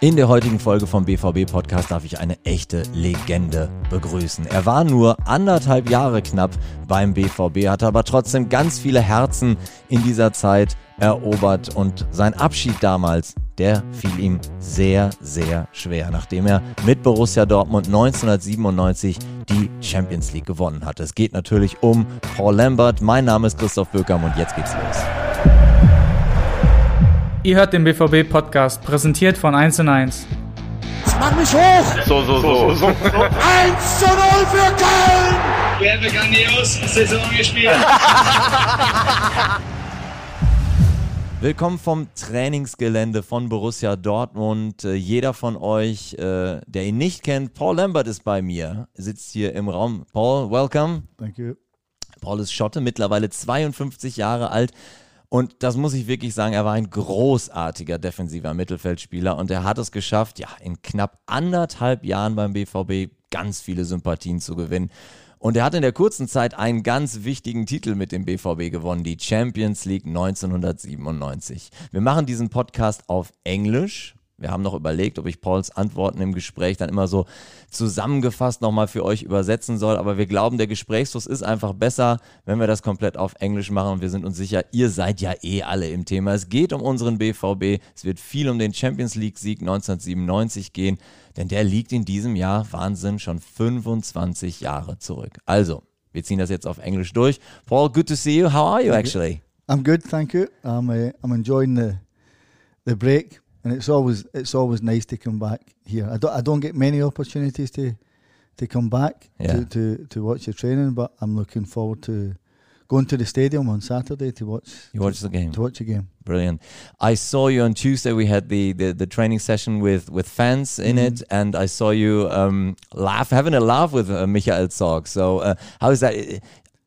In der heutigen Folge vom BVB Podcast darf ich eine echte Legende begrüßen. Er war nur anderthalb Jahre knapp beim BVB, hatte aber trotzdem ganz viele Herzen in dieser Zeit erobert und sein Abschied damals, der fiel ihm sehr, sehr schwer, nachdem er mit Borussia Dortmund 1997 die Champions League gewonnen hat. Es geht natürlich um Paul Lambert. Mein Name ist Christoph Böckam und jetzt geht's los. Ihr hört den BVB-Podcast, präsentiert von 1 und 1. Mach mich hoch! So, so, so. so. 1 zu 0 für Köln! Wir haben grandios Saison gespielt. Willkommen vom Trainingsgelände von Borussia Dortmund. Äh, jeder von euch, äh, der ihn nicht kennt, Paul Lambert ist bei mir, sitzt hier im Raum. Paul, welcome. Thank you. Paul ist Schotte, mittlerweile 52 Jahre alt. Und das muss ich wirklich sagen, er war ein großartiger defensiver Mittelfeldspieler und er hat es geschafft, ja, in knapp anderthalb Jahren beim BVB ganz viele Sympathien zu gewinnen. Und er hat in der kurzen Zeit einen ganz wichtigen Titel mit dem BVB gewonnen, die Champions League 1997. Wir machen diesen Podcast auf Englisch, wir haben noch überlegt, ob ich Pauls Antworten im Gespräch dann immer so zusammengefasst nochmal für euch übersetzen soll. Aber wir glauben, der Gesprächsfluss ist einfach besser, wenn wir das komplett auf Englisch machen. Und wir sind uns sicher, ihr seid ja eh alle im Thema. Es geht um unseren BVB. Es wird viel um den Champions League-Sieg 1997 gehen. Denn der liegt in diesem Jahr, Wahnsinn, schon 25 Jahre zurück. Also, wir ziehen das jetzt auf Englisch durch. Paul, good to see you. How are you actually? I'm good, thank you. I'm uh, I'm enjoying the the break, and it's always it's always nice to come back here. I don't I don't get many opportunities to to come back Yeah. to, to to watch the training, but I'm looking forward to going to the stadium on Saturday to watch You watched the game. to watch a game. Brilliant. I saw you on Tuesday. We had the, the, the training session with, with fans in it, and I saw you um, laugh, having a laugh with uh, Michael Zorc. So, uh, how is that?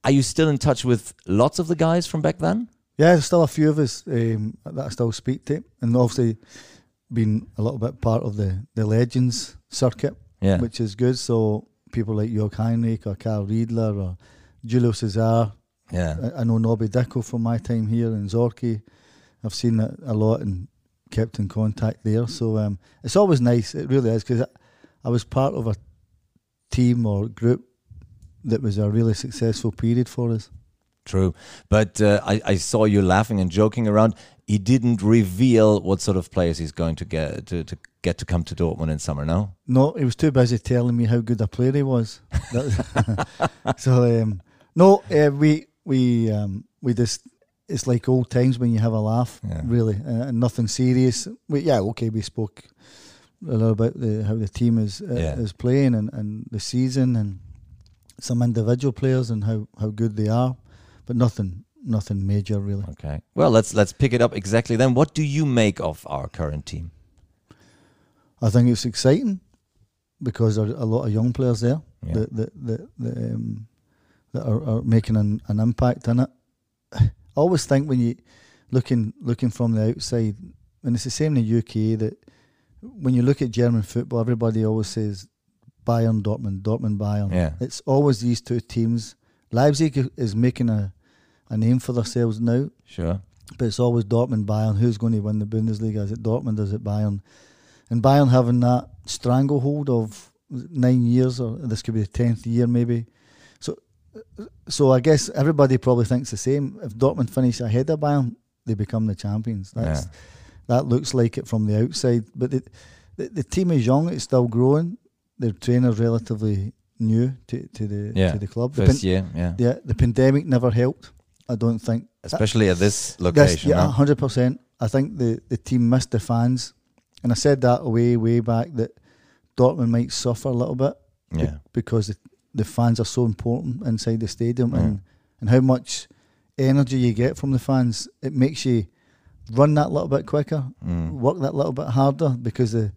Are you still in touch with lots of the guys from back then? Yeah, there's still a few of us um, that I still speak to, and obviously been a little bit part of the the legends circuit. Yeah. which is good. So people like Jörg Heinrich or Karl Riedler or Julio Cesar. Yeah. I, I know Nobby Dickel from my time here in Zorki. I've seen it a lot and kept in contact there. So um, it's always nice. It really is because I, I was part of a team or group that was a really successful period for us. True. But uh, I, I saw you laughing and joking around. He didn't reveal what sort of players he's going to get to, to get to come to Dortmund in summer, no? No, he was too busy telling me how good a player he was. So um, no, uh, we we um, we just it's like old times when you have a laugh, Yeah. really, uh, and nothing serious. We, yeah, okay, we spoke a little about the, how the team is uh, Yeah. is playing and, and the season and some individual players and how, how good they are, but nothing nothing major really. Okay. Well, let's let's pick it up exactly then. What do you make of our current team? I think it's exciting because there are a lot of young players there Yeah. that that that, that, um, that are, are making an, an impact in it. I always think when you looking looking from the outside, and it's the same in the UK that when you look at German football, everybody always says Bayern, Dortmund, Dortmund, Bayern. Yeah. It's always these two teams. Leipzig is making a a name for themselves now, Sure. but it's always Dortmund, Bayern. Who's going to win the Bundesliga? Is it Dortmund? Is it Bayern? And Bayern having that stranglehold of nine years, or this could be the tenth year, maybe. So, so I guess everybody probably thinks the same. If Dortmund finish ahead of Bayern, they become the champions. That's Yeah. that looks like it from the outside, but it, the the team is young. It's still growing. Their trainer's relatively new to, to the Yeah. to the club. The, First pan- year, yeah. yeah, the pandemic never helped. I don't think Especially at this location. yeah, no? hundred percent. I think the, the team missed the fans, and I said that way way back that Dortmund might suffer a little bit Yeah. because the, the fans are so important inside the stadium, Yeah. and and how much energy you get from the fans. It makes you run that little bit quicker, Mm. work that little bit harder because the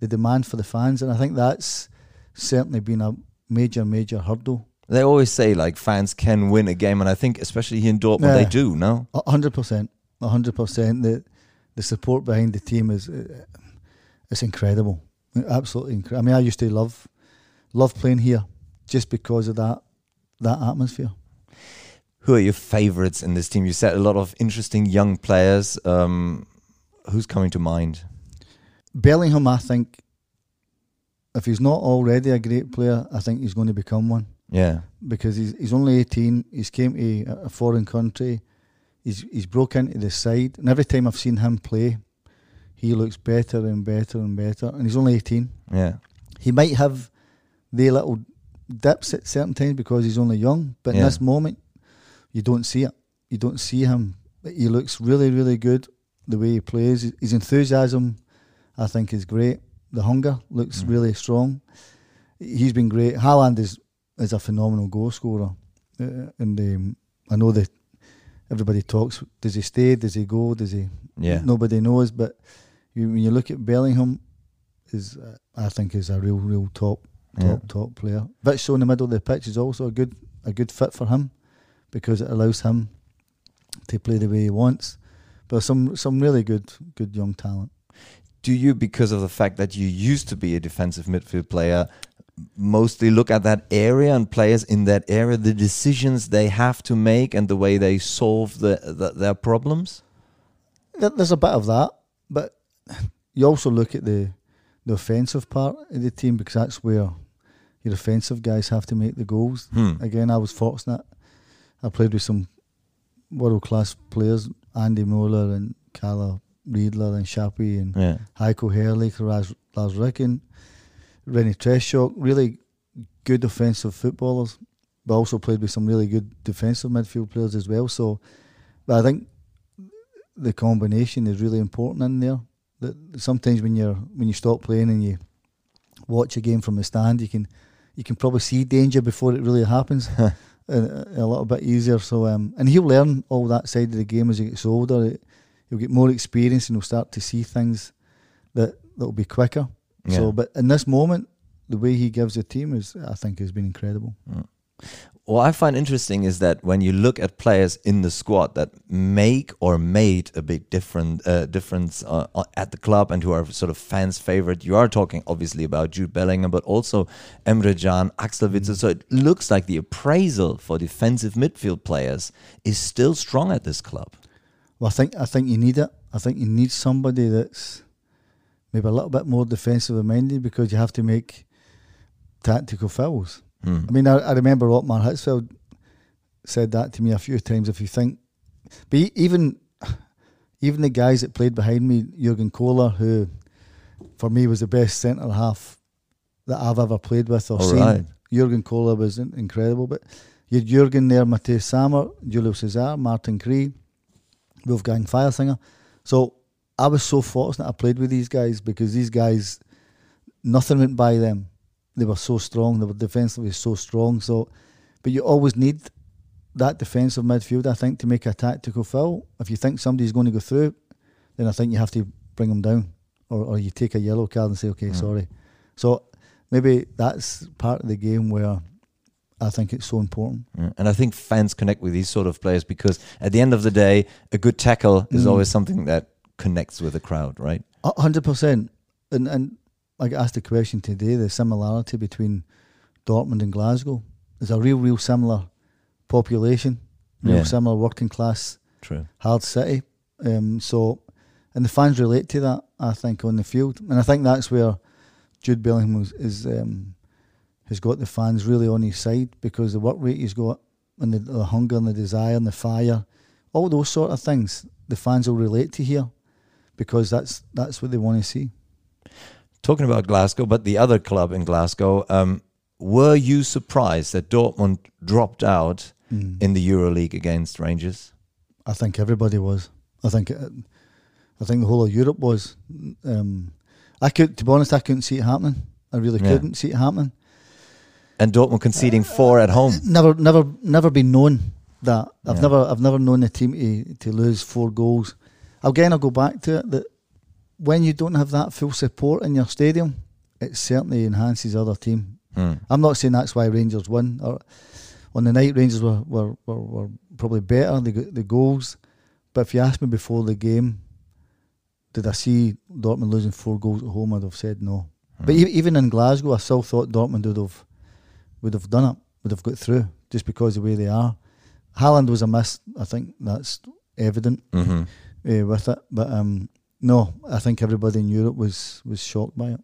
the demand for the fans, and I think that's certainly been a major major hurdle. They always say like fans can win a game, and I think especially here in Dortmund they do. No, hundred percent, a hundred percent. The the support behind the team is uh, it's incredible, absolutely incredible. I mean, I used to love love playing here just because of that that atmosphere. who are your favorites in this team? You said a lot of interesting young players. Um, who's coming to mind? Bellingham, I think, if he's not already a great player, I think he's going to become one Yeah. because he's he's only eighteen. He's came to a- foreign country. He's he's broke into the side, and every time I've seen him play, he looks better and better and better. And he's only eighteen. Yeah. He might have the little dips at certain times because he's only young, but in this moment, you don't see it. You don't see him. He looks really, really good the way he plays. His enthusiasm, I think, is great. The hunger looks Mm. really strong. He's been great. Haaland is is a phenomenal goal scorer, uh, and um, I know that everybody talks. Does he stay? Does he go? Does he? Yeah. Nobody knows. But you, when you look at Bellingham, is uh, I think is a real, real top, top, Yeah. top player. Witsel in the middle of the pitch is also a good, a good fit for him because it allows him to play the way he wants. But some, some really good, good young talent. do you, because of the fact that you used to be a defensive midfield player, mostly look at that area and players in that area, the decisions they have to make and the way they solve the, the, their problems? There's a bit of that, but you also look at the the offensive part of the team because that's where your offensive guys have to make the goals. Hmm. Again, I was fortunate. I played with some world class players, Andy Möller and Kalle Riedler and Chappi and Yeah. Heiko Herrlich, Lars, Lars Ricken, René Tretschok, really good offensive footballers, but also played with some really good defensive midfield players as well. So, but I think the combination is really important in there. That sometimes when you're when you stop playing and you watch a game from the stand, you can you can probably see danger before it really happens. a, a little bit easier. So, um, and he'll learn all that side of the game as he gets older. He'll get more experience and he'll start to see things that that'll be quicker. Yeah. So, but in this moment, the way he gives the team is, I think, has been incredible. What I find interesting is that when you look at players in the squad that make or made a big different uh, difference uh, uh, at the club and who are sort of fans' favorite, you are talking obviously about Jude Bellingham, but also Emre Can, Axel Witsel. So it looks like the appraisal for defensive midfield players is still strong at this club. Well, I think I think you need it. I think you need somebody that's maybe a little bit more defensive minded because you have to make tactical fouls. Hmm. I mean, I, I remember Ottmar Hitzfeld said that to me a few times. If you think, but even even the guys that played behind me, Jurgen Kohler, who for me was the best centre half that I've ever played with or All seen. right. Jurgen Kohler was incredible. But you had Jurgen there, Matthias Sammer, Julio Cesar, Martin Kree, Wolfgang Feiersinger. So I was so fortunate I played with these guys because these guys, nothing went by them. They were so strong. They were defensively so strong. So, but you always need that defensive midfield, I think, to make a tactical foul. If you think somebody's going to go through, then I think you have to bring them down, or, or you take a yellow card and say, okay, sorry. So maybe that's part of the game where I think it's so important. Yeah. And I think fans connect with these sort of players because at the end of the day, a good tackle is Mm. always something that connects with the crowd, right? A hundred percent. And and I got asked the question today, the similarity between Dortmund and Glasgow. There's a real, real similar population, real Yeah. similar working class, True. hard city. Um, so, and the fans relate to that, I think, on the field, and I think that's where Jude Bellingham is, is um, has got the fans really on his side because the work rate he's got and the, the hunger and the desire and the fire, all those sort of things, the fans will relate to here because that's that's what they want to see. Talking about Glasgow, but the other club in Glasgow, um, were you surprised that Dortmund dropped out in the Europa League against Rangers? I think everybody was. I think uh, I think the whole of Europe was. Um, I could, to be honest, I couldn't see it happening. I really Yeah. couldn't see it happening. And Dortmund conceding four at home. Never, never, never been known that. I've Yeah. never, I've never known a team to, to lose four goals. Again, I'll go back to it that when you don't have that full support in your stadium, it certainly enhances other team. Hmm. I'm not saying that's why Rangers won. Or on the night, Rangers were were, were, were probably better. They got the goals, but if you asked me before the game, did I see Dortmund losing four goals at home? I'd have said no. But e- even in Glasgow, I still thought Dortmund would have would have done it, would have got through, just because of the way they are. Haaland was a miss. I think that's evident hmm uh, with it. But um, no, I think everybody in Europe was was shocked by it.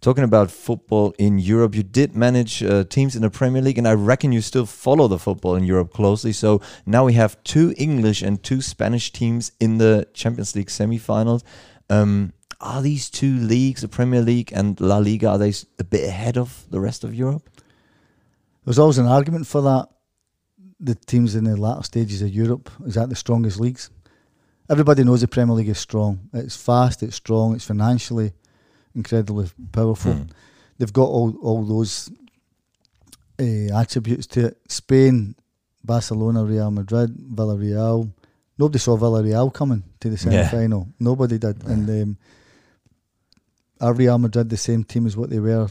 Talking about football in Europe, you did manage uh, teams in the Premier League, and I reckon you still follow the football in Europe closely. So now we have two English and two Spanish teams in the Champions League semi-finals. Um, are these two leagues, the Premier League and La Liga, are they a bit ahead of the rest of Europe? There's always an argument for that. The teams in the latter stages of Europe is that the strongest leagues. Everybody knows the Premier League is strong. It's fast, it's strong, it's financially incredibly powerful. Hmm. They've got all all those uh, attributes to it. Spain, Barcelona, Real Madrid, Villarreal. Nobody saw Villarreal coming to the semi Yeah. Nobody did. And um, are Real Madrid the same team as what they were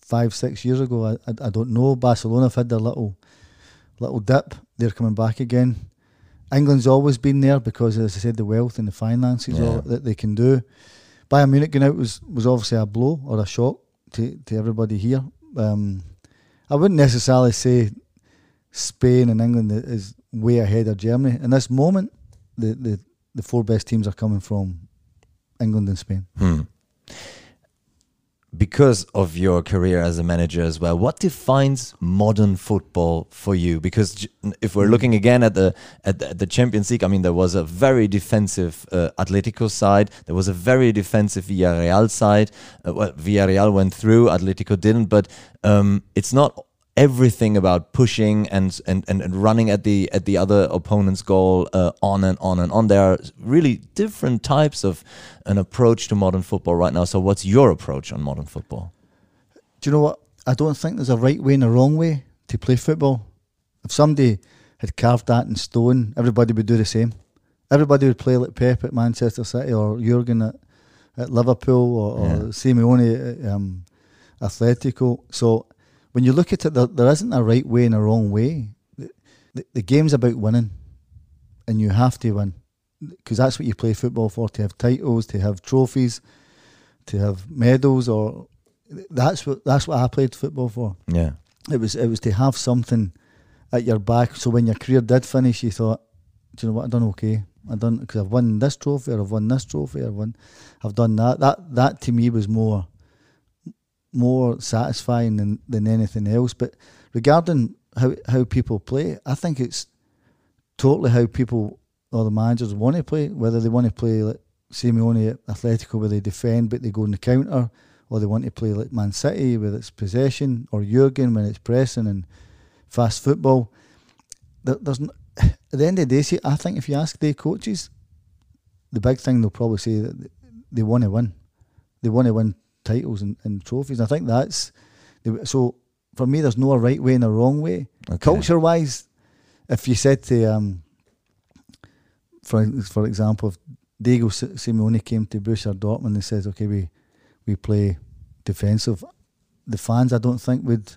five, six years ago? I, I, I don't know. Barcelona have had their little little dip. They're coming back again. England's always been there because, as I said, the wealth and the finances Yeah. that they can do. Bayern Munich going out was, was obviously a blow or a shock to, to everybody here. Um, I wouldn't necessarily say Spain and England is way ahead of Germany. In this moment, the, the, the four best teams are coming from England and Spain. Hmm. Because of your career as a manager as well, what defines modern football for you? Because if we're looking again at the at the, at the Champions League, I mean, there was a very defensive uh, Atletico side, there was a very defensive Villarreal side. Uh, well, Villarreal went through, Atletico didn't, but um, it's not everything about pushing and, and, and, and running at the at the other opponent's goal uh, on and on and on. There are really different types of an approach to modern football right now. So, what's your approach on modern football? Do you know what? I don't think there's a right way and a wrong way to play football. If somebody had carved that in stone, everybody would do the same. Everybody would play like Pep at Manchester City or Jurgen at, at Liverpool or, or Yeah. Simeone at um, Atletico. So when you look at it, there, there isn't a right way and a wrong way. The, the, the game's about winning, and you have to win because that's what you play football for to have titles, to have trophies, to have medals, or that's what that's what I played football for. Yeah, It was it was to have something at your back. So when your career did finish, you thought, do you know what? I've done okay. I've done because I've won this trophy, or I've won this trophy, or won, I've done that. That that to me was more more satisfying than than anything else. But regarding how how people play, I think it's totally how people or the managers want to play. Whether they want to play like Simeone at Atletico, where they defend but they go in the counter, or they want to play like Man City with its possession, or Jurgen when it's pressing and fast football. There, there's n- at the end of the day, see, I think if you ask the coaches, the big thing they'll probably say that they want to win. They want to win titles and, and trophies. I think that's the, so. For me, there's no right way and a wrong way. Okay. Culture wise, if you said to um, for for example, if Diego Si- Simeone came to Borussia Dortmund and says, "Okay, we we play defensive," the fans I don't think would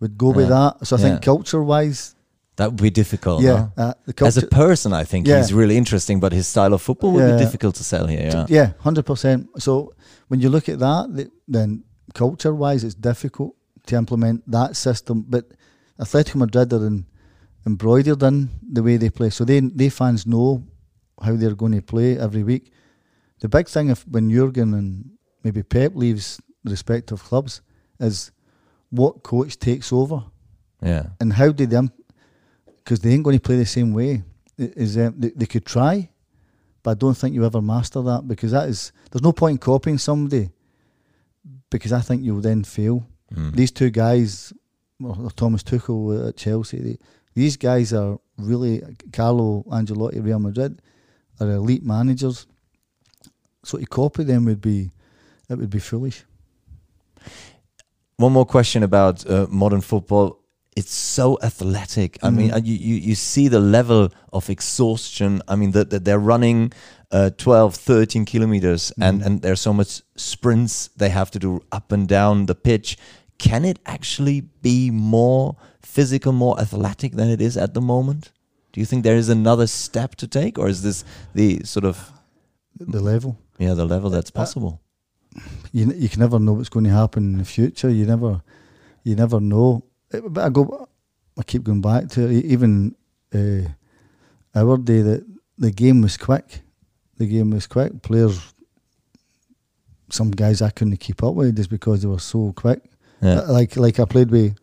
would go with that. So I Yeah. think culture wise, that would be difficult. yeah, huh? uh, As a person, I think Yeah. he's really interesting, but his style of football would Yeah. be difficult to sell here. Yeah. yeah, hundred percent. So when you look at that, then culture wise, it's difficult to implement that system. But Atletico Madrid are in, embroidered in the way they play, so they they fans know how they're going to play every week. The big thing if when Jurgen and maybe Pep leaves respective clubs is what coach takes over yeah. and how did them because they ain't going to play the same way is um, they, they could try but I don't think you ever master that because that is there's no point in copying somebody because I think you'll then fail Mm. these two guys well, Thomas Tuchel at Chelsea they, these guys are really Carlo Ancelotti Real Madrid are elite managers so to copy them would be it would be foolish One more question about uh, modern football. It's so athletic. I mean, uh, you, you, you see the level of exhaustion. I mean, that that they're running uh, 12, 13 kilometers and, Mhm. and there's so much sprints they have to do up and down the pitch. Can it actually be more physical, more athletic than it is at the moment? Do you think there is another step to take, or is this the sort of the level yeah the level that's Uh, possible? you you can never know what's going to happen in the future. You never you never know. But I go, I keep going back to it. even uh, our day that the game was quick. the game was quick. Players, some guys I couldn't keep up with just because they were so quick. Yeah. Uh, Like like I played with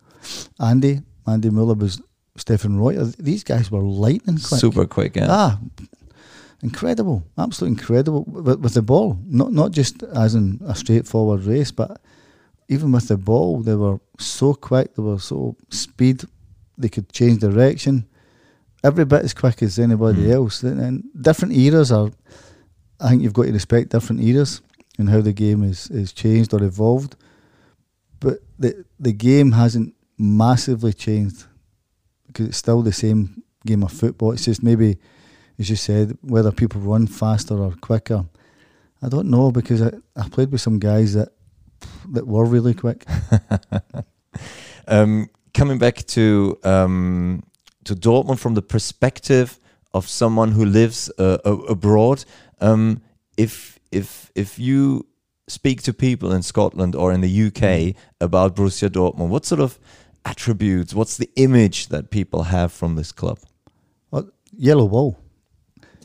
Andy. Andy Möller was Stephen Roy. These guys were lightning quick. Super quick, yeah. Ah, incredible, absolutely incredible with, with the ball. Not not just as in a straightforward race, but even with the ball, they were so quick. They were so speed. They could change direction. Every bit as quick as anybody Mm. else. And, different eras are. I think you've got to respect different eras and how the game is is changed or evolved. But the the game hasn't massively changed because it's still the same game of football. It's just maybe, as you said, whether people run faster or quicker. I don't know because I, I played with some guys that that were really quick. Um, coming back to um, to Dortmund from the perspective of someone who lives uh, abroad, um, if if if you speak to people in Scotland or in the UK about Borussia Dortmund, what sort of attributes, what's the image that people have from this club? Well, yellow wall.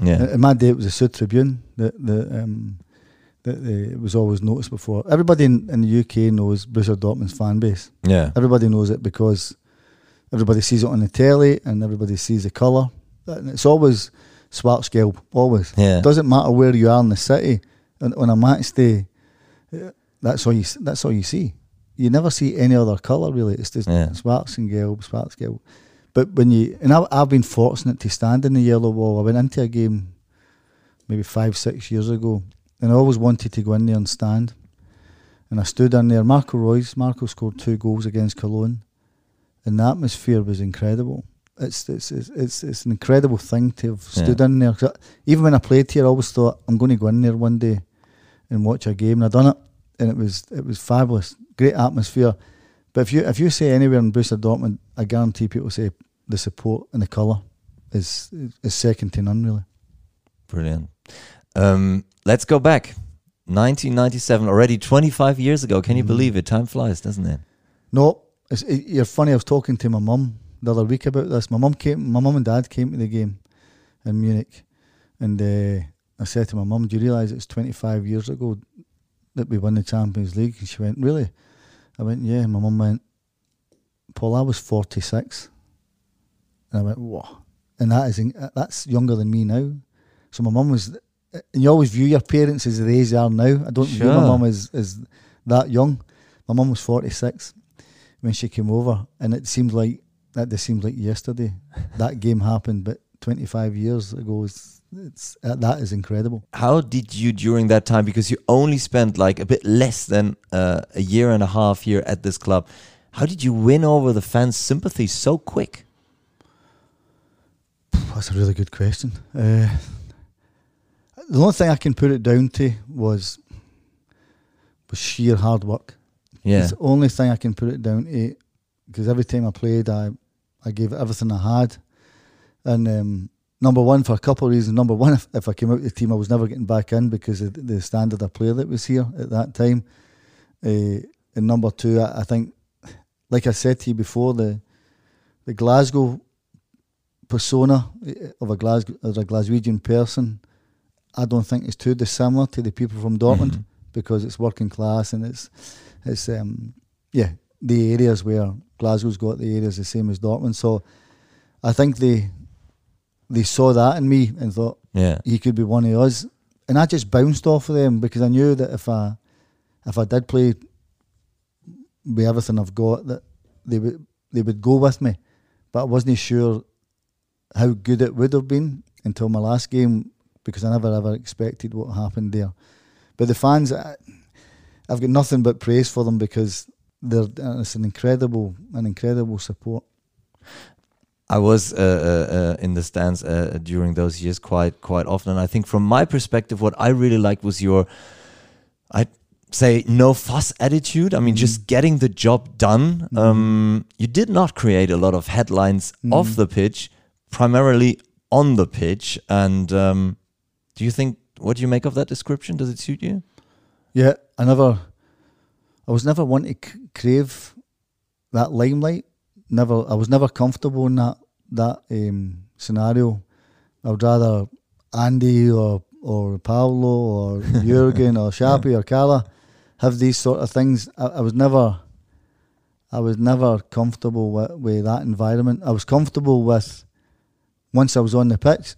Yeah, In my day, it was a Südtribüne that the um, that it was always noticed before. Everybody in, in the UK knows Borussia Dortmund's fan base. yeah, Everybody knows it because everybody sees it on the telly and everybody sees the colour. And it's always Schwarzgelb, always. yeah. it Doesn't matter where you are in the city. On, on a match day, uh, that's all you that's all you see. You never see any other colour really. It's just Yeah. Schwarzgelb, Schwarzgelb. But when you and I, I've been fortunate to stand in the yellow wall. I went into a game maybe five six years ago, and I always wanted to go in there and stand. And I stood in there. Marco Reus, Marco scored two goals against Cologne, and the atmosphere was incredible. It's it's it's it's, it's an incredible thing to have stood in there. 'Cause I- even when I played here, I always thought I'm going to go in there one day and watch a game. And I done it, and it was it was fabulous, great atmosphere. But if you if you say anywhere in Borussia Dortmund, I guarantee people say the support and the colour is is second to none. Really, Brilliant. Um, let's go back. 1997, already 25 years ago. Can you believe it? Time flies, doesn't it? no, it's, it, you're funny. I was talking to my mum the other week about this. My mum came, my mum and dad came to the game in Munich, and uh, I said to my mum, "Do you realise it's 25 years ago that we won the Champions League?" And she went, "Really?" I went, "Yeah." And my mum went, "Paul, I was 46," and I went, "Whoa!" And that is in- that's younger than me now. So my mum was, and you always view your parents as the age they are now. I don't view my mum as as that young. My mum was 46 when she came over, and it seemed like that. Just seemed like yesterday that game happened, but 25 years ago is it's uh, that is incredible. How did you during that time? Because you only spent like a bit less than uh, a year and a half here at this club. How did you win over the fans' sympathy so quick? That's a really good question. Uh, the only thing I can put it down to was was sheer hard work. Yeah, It's the only thing I can put it down to because every time I played, I I gave everything I had. And um, number one, for a couple of reasons. Number one, if, if I came out of the team, I was never getting back in because of the standard of player that was here at that time. Uh, and number two, I, I think, like I said to you before, the the Glasgow persona eh, of a Glasgow as a Glaswegian person, I don't think is too dissimilar to the people from Dortmund Mhm. because it's working class and it's it's um yeah the areas where Glasgow's got the areas the same as Dortmund. So I think they they saw that in me and thought yeah, he could be one of us, and I just bounced off of them because I knew that if I if I did play with everything I've got, that they would they would go with me, but I wasn't sure how good it would have been until my last game because I never ever expected what happened there. But the fans, I, I've got nothing but praise for them because they're it's an incredible an incredible support. I was uh, uh, uh, in the stands uh, during those years quite quite often, and I think from my perspective, what I really liked was your, I'd say, no fuss attitude. I mean, just getting the job done. Um, you did not create a lot of headlines off the pitch, primarily on the pitch. And um, do you think what do you make of that description? Does it suit you? Yeah, I never, I was never one to c- crave that limelight. Never, I was never comfortable in that that um, scenario. I would rather Andy or or Paulo or Jurgen or Chappi or Kalle have these sort of things. I, I was never, I was never comfortable with, with that environment. I was comfortable with once I was on the pitch,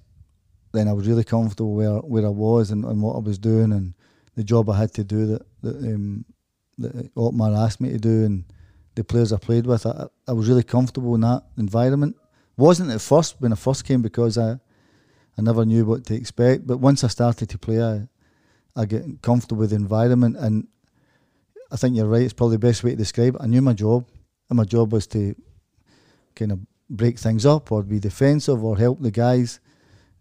then I was really comfortable where, where I was and, and what I was doing and the job I had to do that that, um, that Ottmar asked me to do and the players I played with. I, I was really comfortable in that environment. Wasn't at first when I first came because I I never knew what to expect. But once I started to play, I I get comfortable with the environment and I think you're right. It's probably the best way to describe it. I knew my job, and my job was to kind of break things up or be defensive or help the guys,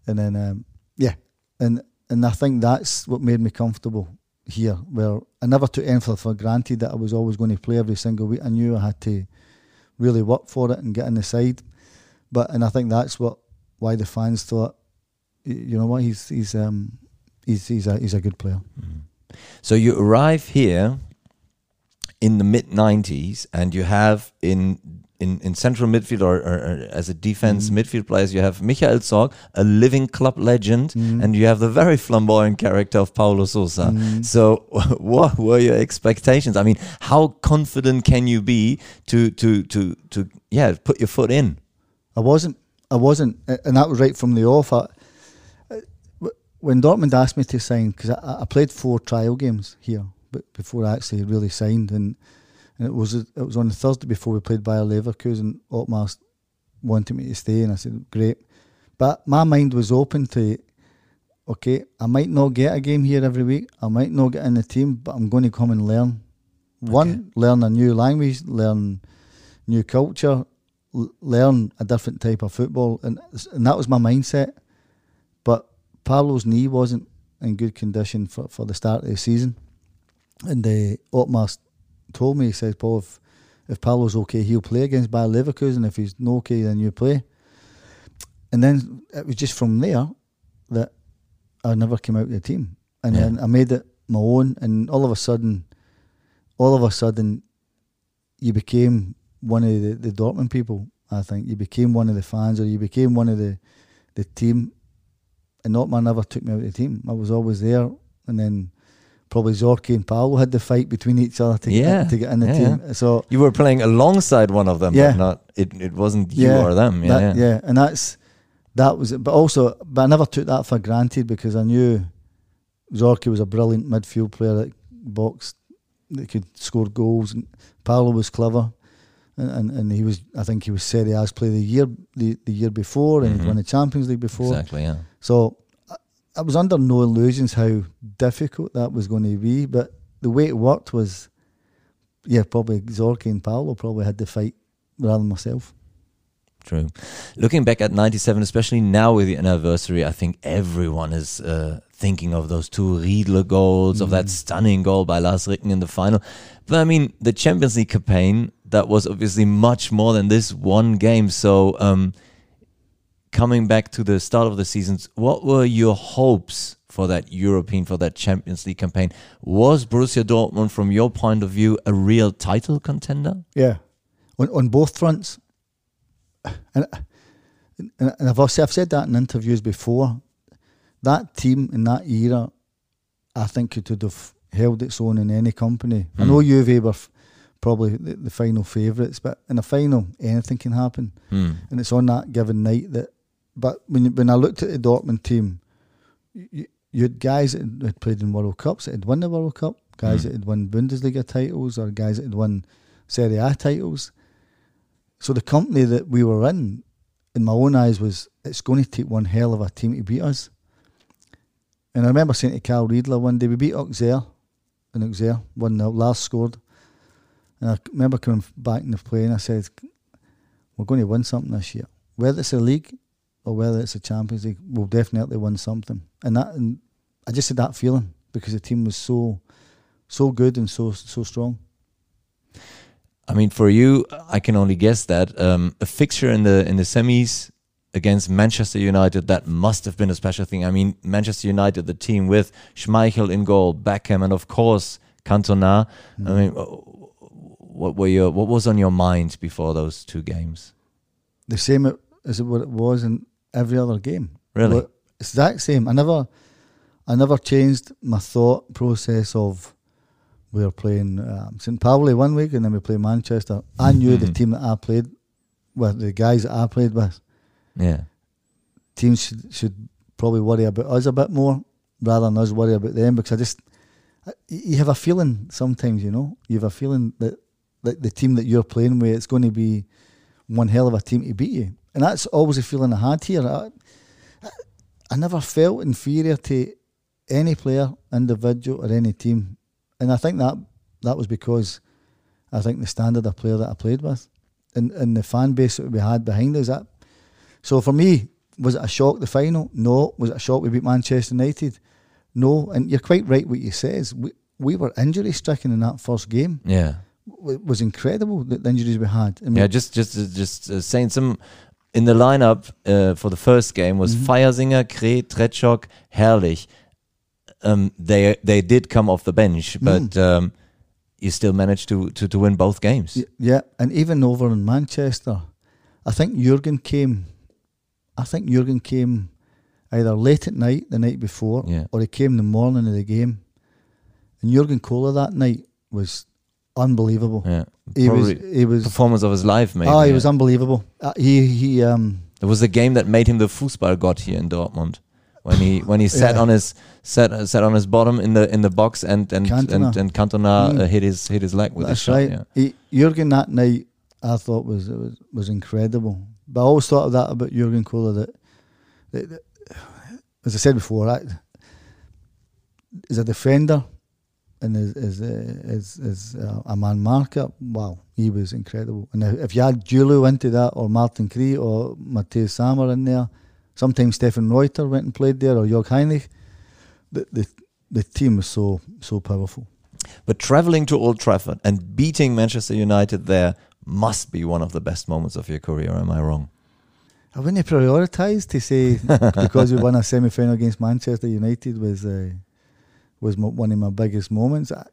and then um, yeah, and and I think that's what made me comfortable here. Where I never took anything for granted that I was always going to play every single week. I knew I had to really work for it and get in the side. But and I think that's what why the fans thought, you know what, he's he's um he's he's a he's a good player. So you arrive here in the mid 90s and you have in in, in central midfield or, or, or as a defense mm. midfield players you have Michael Zorc, a living club legend mm. and you have the very flamboyant character of Paulo Sousa. Mm. So what were your expectations? I mean, how confident can you be to to to to yeah, put your foot in? I wasn't. I wasn't, and that was right from the off. I, uh, when Dortmund asked me to sign, because I, I played four trial games here, but before I actually really signed, and and it was it was on the Thursday before we played Bayer Leverkusen. Ottmar wanted me to stay, and I said great, but my mind was open to. Okay, I might not get a game here every week. I might not get in the team, but I'm going to come and learn. One, learn a new language, learn new culture, l- learn a different type of football, and and that was my mindset. But Paulo's knee wasn't in good condition for, for the start of the season, and uh, Ottmar told me he says, "Paul, if if Paulo's okay, he'll play against Bayer Leverkusen. And if he's not okay, then you play." And then it was just from there that I never came out of the team, and Yeah. then I made it my own, and all of a sudden, all of a sudden, you became one of the, the Dortmund people. I think you became one of the fans, or you became one of the the team. And Ottmar never took me out of the team. I was always there, and then probably Zorki and Paulo had the fight between each other to Yeah. get to get in the Yeah, team. So You were playing alongside one of them, Yeah. but not it, it wasn't you or them. Yeah, that- yeah. and that's that was it. But also, but I never took that for granted because I knew Zorki was a brilliant midfield player that boxed, that could score goals, and Paulo was clever, and, and, and he was. I think he was Serie A's Player the Year the, the year before, and he'd mm-hmm. won the Champions League before. Exactly, yeah. So I, was under no illusions how difficult that was going to be, but the way it worked was, yeah, probably Zorki and Paulo probably had the fight rather than myself. True. Looking back at 97, especially now with the anniversary, I think everyone is uh, thinking of those two Riedler goals, of that stunning goal by Lars Ricken in the final. But I mean, the Champions League campaign, that was obviously much more than this one game. So, um, coming back to the start of the seasons, what were your hopes for that European, for that Champions League campaign? Was Borussia Dortmund, from your point of view, a real title contender? Yeah, on on both fronts, and and, and I've also, I've said that in interviews before. That team in that era, I think it would have held its own in any company. I know Juve were probably the, the final favourites, but in a final, anything can happen, Hmm. and it's on that given night that. But when when I looked at the Dortmund team, you, you had guys that had- played in World Cups that had won the World Cup, guys mm. that had won Bundesliga titles, or guys that had won Serie A titles. So the company that we were in, in my own eyes, was it's going to take one hell of a team to beat us. And I remember saying to Carl Riedler one day, we beat Auxerre, and Auxerre won the last scored. And I remember coming back in the plane, I said, we're going to win something this year. Whether it's a league or whether it's a Champions League, we'll definitely win something. And that, and I just had that feeling because the team was so, so good and so so strong. I mean, for you, I can only guess that um, a fixture in the in the semis against Manchester United that must have been a special thing. I mean, Manchester United, the team with Schmeichel in goal, Beckham, and of course Cantona. I mean, what were your what was on your mind before those two games? the same as what it was in every other game. Really? But It's the exact same. I never, I never changed my thought process of we were playing um, St. Pauli one week and then we play Manchester. I knew the Mhm. team that I played with, the guys that I played with, Yeah. teams should, should probably worry about us a bit more rather than us worry about them because I just, I, you have a feeling sometimes, you know, you have a feeling that, that the team that you're playing with, it's going to be one hell of a team to beat you. And that's always a feeling I had here. I, I, never felt inferior to any player, individual, or any team. And I think that that was because I think the standard of player that I played with and, and the fan base that we had behind us. That, so for me, was it a shock the final? No. Was it a shock we beat Manchester United? No. And you're quite right what you says. We, we were injury stricken in that first game. Yeah. It was incredible the, the injuries we had. I mean, Yeah, just just just uh, saying some in the lineup uh, for the first game was Mhm. Feiersinger, Kree, Tretschok, Herrlich. Um, they they did come off the bench, but um, you still managed to, to, to win both games. Y- Yeah, and even over in Manchester, I think Jurgen came. I think Jurgen came either late at night the night before, Yeah. or he came the morning of the game. And Jurgen Kohler that night was unbelievable. Yeah, He was. He was. performance of his life, maybe. oh, he yeah. was unbelievable. Uh, he he um. It was the game that made him the Fußballgott here in Dortmund. When he when he sat Yeah. on his sat sat on his bottom in the in the box and and Cantona. and, and Cantona Mm. uh, hit his hit his leg with That's a shot. right. Yeah. He, Jurgen that night, I thought was was was incredible. But I always thought of that about Jurgen Kohler that, that, that as I said before, I, as a defender and as as as, as uh, a man marker, wow, he was incredible. And if you add Julio into that, or Martin Kree, or Matthias Sammer in there, sometimes Stefan Reuter went and played there, or Jörg Heinrich, the the the team was so so powerful. But traveling to Old Trafford and beating Manchester United there must be one of the best moments of your career. Am I wrong? I wouldn't prioritise to say because we won a semi final against Manchester United was uh, was mo- one of my biggest moments. I,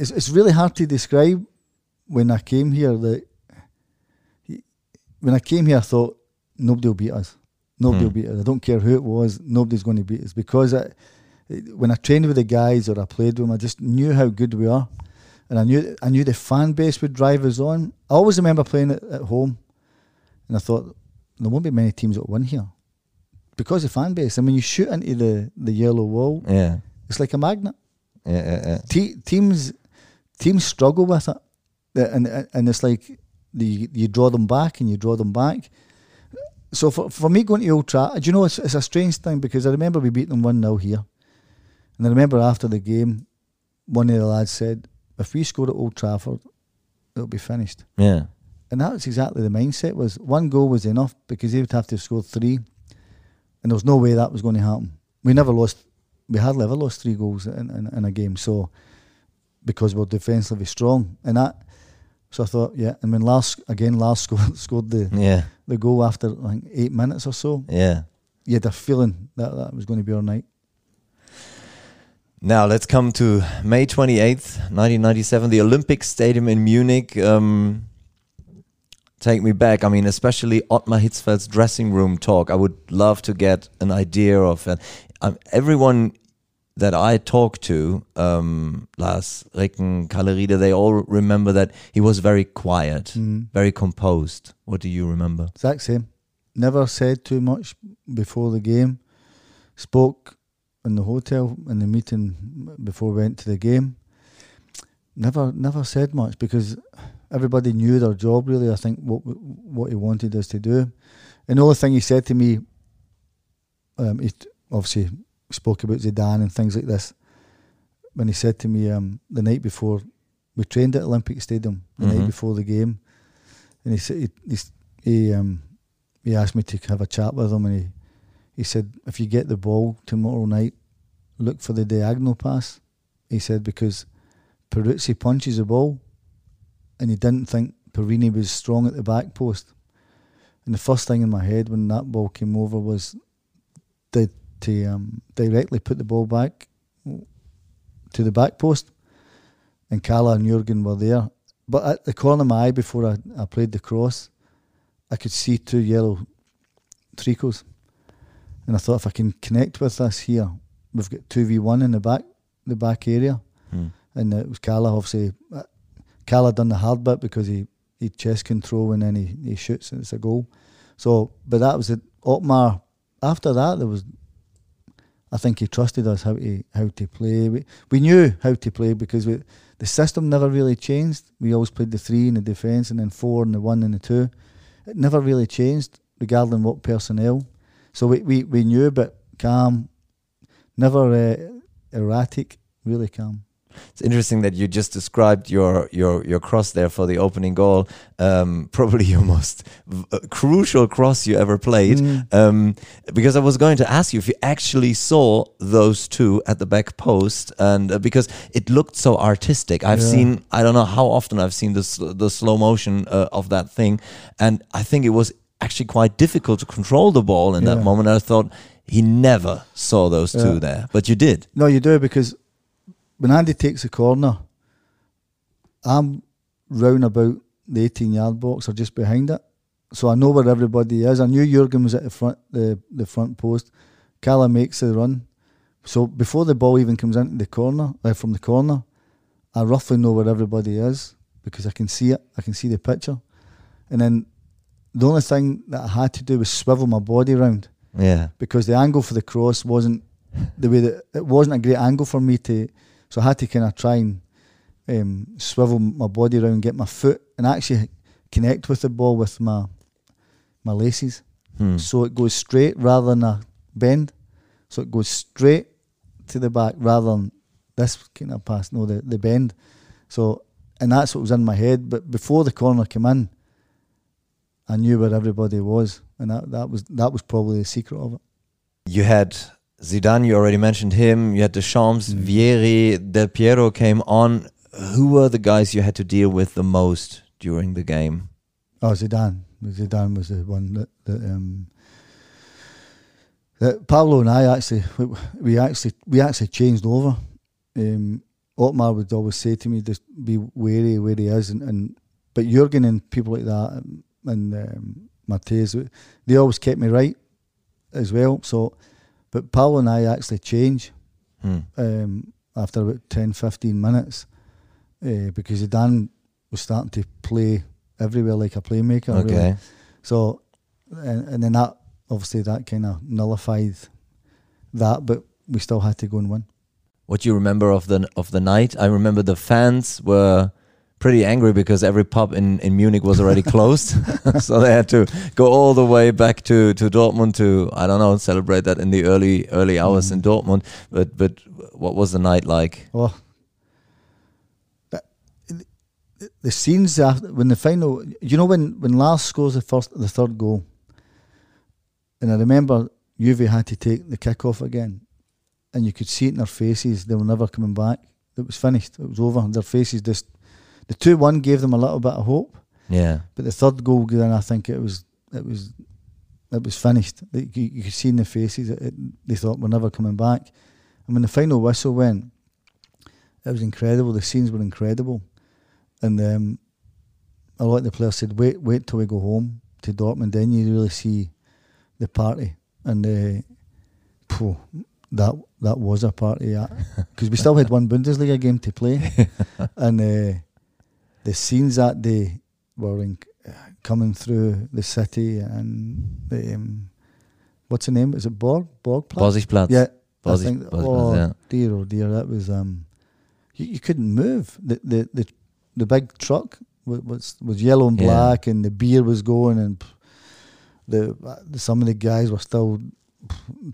it's it's really hard to describe when I came here. That when I came here, I thought nobody will beat us. Nobody Hmm. will beat us. I don't care who it was. Nobody's going to beat us because I, when I trained with the guys or I played with them, I just knew how good we are, and I knew I knew the fan base would drive us on. I always remember playing at, at home, and I thought there won't be many teams that will win here because of fan base. I mean, you shoot into the, the yellow wall, Yeah. It's like a magnet. Yeah, yeah, yeah. Te- teams teams struggle with it, and and it's like the you draw them back and you draw them back. So for for me going to Old Trafford, you know, it's, it's a strange thing because I remember we beat them one 0 here, and I remember after the game, one of the lads said, "If we score at Old Trafford, it'll be finished." Yeah. And that's exactly the mindset was one goal was enough because they would have to score three. And there was no way that was going to happen. We never lost we hardly ever lost three goals in, in, in a game. So because we're defensively strong. And that so I thought, yeah, and when Lars again Lars scored scored the, Yeah. the goal after like eight minutes or so, Yeah. you had a feeling that that was going to be our night. Now let's come to May 28th, 1997, the Olympic Stadium in Munich. Um, take me back. I mean, especially Ottmar Hitzfeld's dressing room talk. I would love to get an idea of it. Um, everyone that I talked to, um, Lars Ricken, Kalle Riedle, they all remember that he was very quiet, Mm. very composed. What do you remember? Exact same. Never said too much before the game. Spoke in the hotel in the meeting before we went to the game. Never, never said much because everybody knew their job. Really, I think what what he wanted us to do. And the only thing he said to me, um, he obviously spoke about Zidane and things like this. When he said to me um, the night before, we trained at Olympic Stadium the Mhm. night before the game, and he said he, he, he um he asked me to have a chat with him, and he he said if you get the ball tomorrow night, look for the diagonal pass. He said because Peruzzi punches the ball, and he didn't think Porrini was strong at the back post. And the first thing in my head when that ball came over was the, to um, directly put the ball back to the back post. And Kalle and Jurgen were there. But at the corner of my eye before I, I played the cross, I could see two yellow tricos. And I thought if I can connect with this here, we've got two v one in the back, the back area, Hmm. and it was Kalle. Obviously, uh, Kalle done the hard bit because he he chest control and then he, he shoots and it's a goal. So, but that was it. Ottmar. After that, there was. I think he trusted us how to how to play. We, we knew how to play because we, the system never really changed. We always played the three in the defence and then four and the one and the two. It never really changed regarding what personnel. So we, we, we knew, but calm, never uh, erratic, really calm. It's interesting that you just described your your your cross there for the opening goal. Um, probably your most v- uh, crucial cross you ever played. Mm. Um, because I was going to ask you if you actually saw those two at the back post, and uh, because it looked so artistic. I've Yeah. seen I don't know how often I've seen the sl- the slow motion uh, of that thing, and I think it was actually quite difficult to control the ball in that moment. I thought he never saw those two there, but you did. No, you do because when Andy takes the corner, I'm round about the 18 yard box or just behind it. So I know where everybody is. I knew Jurgen was at the front the, the front post. Kalle makes the run. So before the ball even comes into the corner, uh, from the corner, I roughly know where everybody is because I can see it. I can see the picture. And then the only thing that I had to do was swivel my body round Yeah. because the angle for the cross wasn't the way that it wasn't a great angle for me to. So I had to kind of try and um, swivel my body around, get my foot, and actually connect with the ball with my my laces, Hmm. so it goes straight rather than a bend. So it goes straight to the back rather than this kind of pass. No, the the bend. So and that's what was in my head. But before the corner came in, I knew where everybody was, and that, that was that was probably the secret of it. You had Zidane, you already mentioned him. You had Deschamps, Vieri, Del Piero came on. Who were the guys you had to deal with the most during the game? Oh, Zidane. Zidane was the one that, that um that Paulo and I actually we, we actually we actually changed over. Um, Ottmar would always say to me, "Just be wary where he is," and, and but Jurgen and people like that um, and um, Martez, they always kept me right as well. So, but Paulo and I actually change Hmm. um, after about 10, 15 minutes uh, because Dan was starting to play everywhere like a playmaker. really. Okay. So, and, and then that obviously that kind of nullified that, but we still had to go and win. What do you remember of the of the night? I remember the fans were pretty angry because every pub in, in Munich was already closed, so they had to go all the way back to, to Dortmund to I don't know celebrate that in the early early hours in mm. Dortmund. But but what was the night like? Well, the, the scenes after when the final, you know, when when Lars scores the first, the third goal, and I remember Juve had to take the kick off again, and you could see it in their faces; they were never coming back. It was finished. It was over. Their faces just the two one gave them a little bit of hope. Yeah. But the third goal, then I think it was it was it was finished. You, you could see in the faces it, it, they thought we're never coming back. And when the final whistle went, it was incredible. The scenes were incredible, and um, a lot of the players said, "Wait, wait till we go home to Dortmund, then you really see the party." And uh, phew, that that was a party, because we still had one Bundesliga game to play, and uh, the scenes that day were in, coming through the city and the um, what's the name? Is it Borg Borgplatz? Borsigplatz. Yeah, I think. Oh yeah. dear, oh dear, that was um, you, you couldn't move. The the the, the big truck was, was was yellow and Yeah. black, and the beer was going, and the, uh, some of the guys were still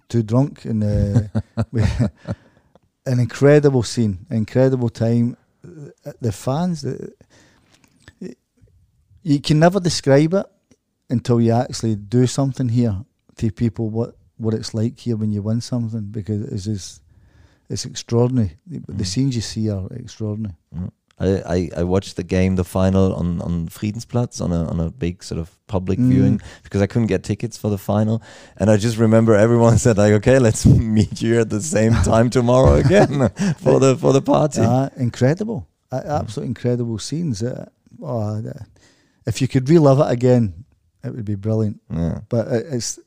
too drunk, and uh, we, an incredible scene, incredible time. Uh, The fans, the, you can never describe it until you actually do something here to people what what it's like here when you win something because it's just, it's extraordinary. The, the scenes you see are extraordinary. I, I, I watched the game, the final on, on Friedensplatz on a on a big sort of public Mm. viewing because I couldn't get tickets for the final, and I just remember everyone said like, okay, let's meet you at the same time tomorrow again for the for the party. Uh, incredible, uh, absolute incredible scenes. Uh, oh, if you could relive it again, it would be brilliant. Yeah. But it, it's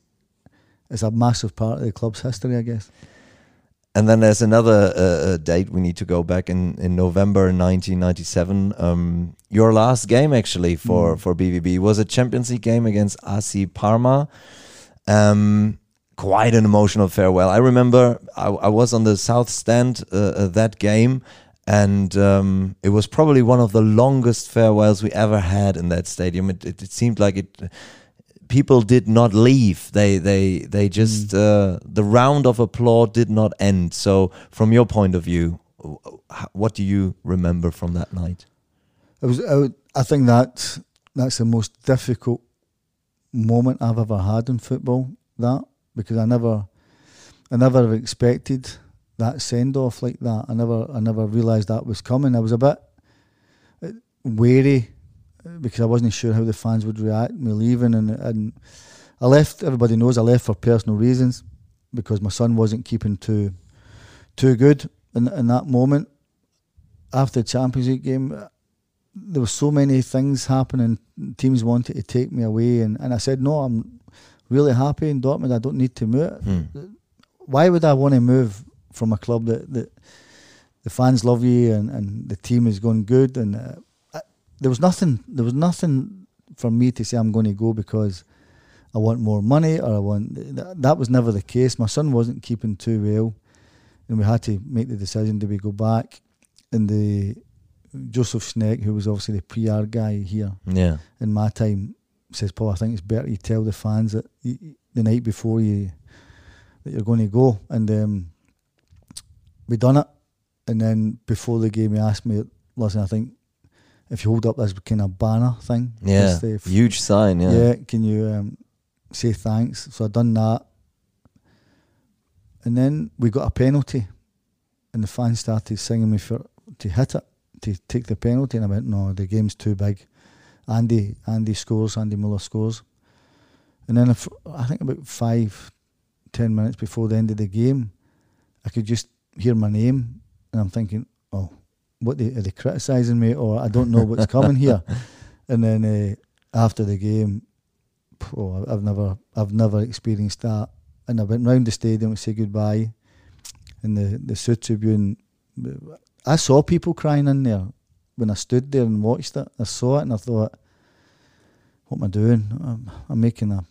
it's a massive part of the club's history, I guess. and then there's another uh, uh, date we need to go back in, in November 1997. Um, your last game actually for, Mm. for BVB was a Champions League game against AC Parma. Um, quite an emotional farewell. I remember I, I was on the south stand uh, uh, that game, and um, it was probably one of the longest farewells we ever had in that stadium. It, it, it seemed like it. People did not leave. They they they just uh, the round of applause did not end. So, from your point of view, what do you remember from that night? It was. I, would, I think that's that's the most difficult moment I've ever had in football. That because I never, I never expected that send off like that. I never, I never realised that was coming. I was a bit uh, wary uh, because I wasn't sure how the fans would react me leaving, and and I left. Everybody knows I left for personal reasons because my son wasn't keeping too too good in in that moment. After the Champions League game, there were so many things happening. Teams wanted to take me away, and, and I said, no, I'm really happy in Dortmund. I don't need to move. Hmm. Why would I want to move from a club that, that the fans love you and, and the team is going good? And uh, I, there was nothing. There was nothing for me to say I'm going to go because I want more money or I want. That, that was never the case. My son wasn't keeping too well, and we had to make the decision: do we go back? And the Josef Schneck, who was obviously the PR guy here Yeah, in my time, says, Paul, I think it's better you tell the fans that y y- the night before you that you're going to go. And um, we done it. And then before the game, he asked me, listen, I think if you hold up this kind of banner thing, yeah, f- huge sign. Yeah, yeah, can you um, say thanks? So I done that. And then we got a penalty, and the fans started singing me for to hit it, to take the penalty, and I went, no, the game's too big. Andy, Andy scores, Andy Möller scores, and then if, I think about five, ten minutes before the end of the game, I could just hear my name, and I'm thinking, oh, what they, are they criticising me, or I don't know what's coming here, and then uh, after the game, oh, I've never, I've never experienced that. And I went round the stadium to say goodbye, and the the Südtribüne. I saw people crying in there when I stood there and watched it. I saw it and I thought, "What am I doing? I'm, I'm making a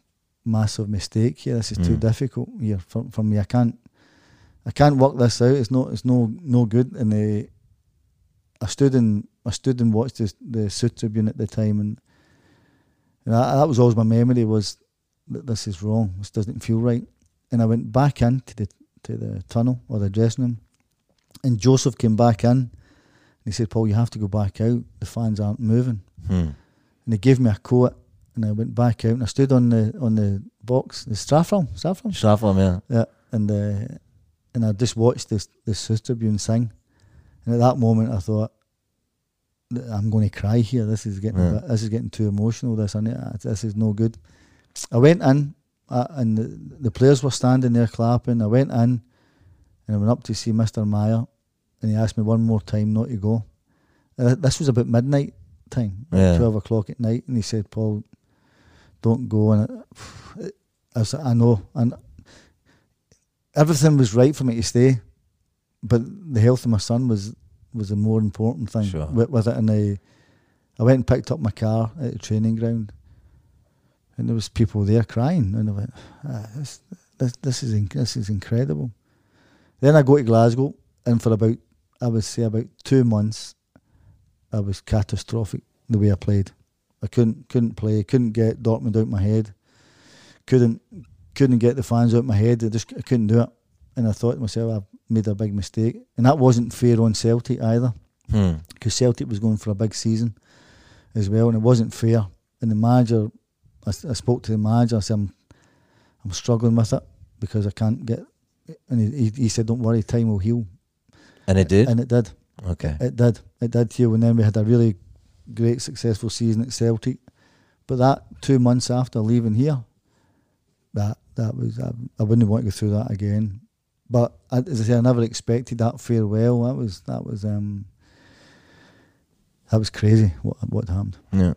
massive mistake here. This is too Mm. difficult here for, for me. I can't, I can't work this out. It's not, it's no, no good." And uh, I stood and I stood and watched the the Südtribüne at the time, and, and that, that was always my memory was that this is wrong. This doesn't feel right. And I went back into the to the tunnel or the dressing room, and Josef came back in. And he said, "Paul, you have to go back out. The fans aren't moving." Hmm. And he gave me a coat, and I went back out and I stood on the on the box, the Straffram, Straffram, Strafraum, yeah. yeah, and uh, and I just watched this this Südtribüne sing, and at that moment I thought, I'm going to cry here. This is getting Yeah. bit, this is getting too emotional. This and this is no good. I went in, uh, and the, the players were standing there clapping. I went in, and I went up to see Mister Meier, and he asked me one more time not to go. Uh, this was about midnight time, Yeah. twelve o'clock at night, and he said, "Paul, don't go." And I was like, "I know," and everything was right for me to stay, but the health of my son was was a more important thing Sure. with, with it. And I, I went and picked up my car at the training ground, and there was people there crying, and I went, ah, "This, this, this is inc- this is incredible." Then I go to Glasgow, and for about I would say about two months, I was catastrophic the way I played. I couldn't couldn't play, couldn't get Dortmund out my head, couldn't couldn't get the fans out my head. I just I couldn't do it, and I thought to myself, I've made a big mistake, and that wasn't fair on Celtic either, Hmm. because Celtic was going for a big season as well, and it wasn't fair. And the manager, I spoke to the manager. I said, I'm, I'm struggling with it because I can't get. And he, he, he said, "Don't worry, time will heal." And it did? And it did. okay. It did. It did heal. And then we had a really great, successful season at Celtic. But that two months after leaving here, that that was I, I wouldn't want to go through that again. But I, as I say, I never expected that farewell. That was that was um that was crazy. What what happened? Yeah.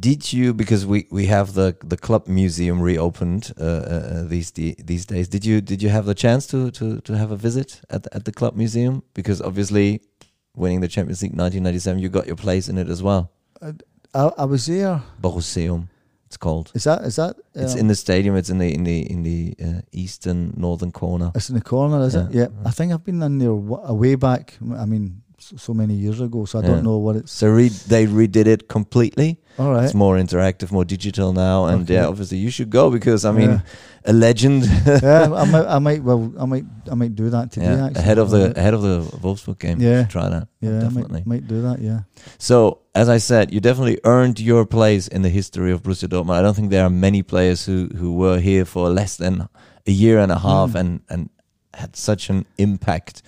did you because we we have the the club museum reopened uh, uh, these the, these days? Did you did you have the chance to to to have a visit at the, at the club museum? Because obviously, winning the Champions League 1997, you got your place in it as well. I, I was there. Boruseum, it's called. Is that is that? It's um, in the stadium. It's in the in the in the uh, eastern northern corner. It's in the corner, is it? Yeah. Yeah. I think I've been in there a way back. I mean, so, many years ago, so I Yeah. don't know what it's. So re- they redid it completely. All right. It's more interactive, more digital now, and Okay. yeah, obviously you should go because I mean, Yeah. a legend. yeah, I might, I might, well, I might, I might do that today. yeah, actually. ahead of the ahead of the Wolfsburg game. Yeah. try that. yeah, I definitely. might, might do that. Yeah, So, as I said, you definitely earned your place in the history of Borussia Dortmund. I don't think there are many players who, who were here for less than a year and a half Mm. and, and had such an impact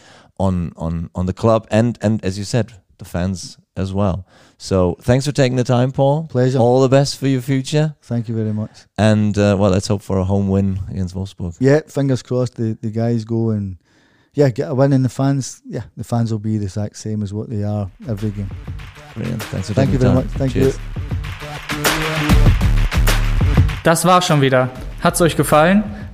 on, on, on the club and, and, as you said, the fans as well. So, thanks for taking the time, Paul. Pleasure. All the best for your future. thank you very much. And, uh, well, let's hope for a home win against Wolfsburg. Yeah, fingers crossed. The the guys go and yeah, get a win, and the fans, yeah, the fans will be the exact same as what they are every game. Brilliant. Thanks for Thank you very time. much. Thank Cheers. you. Das war's schon wieder. Hat's euch gefallen?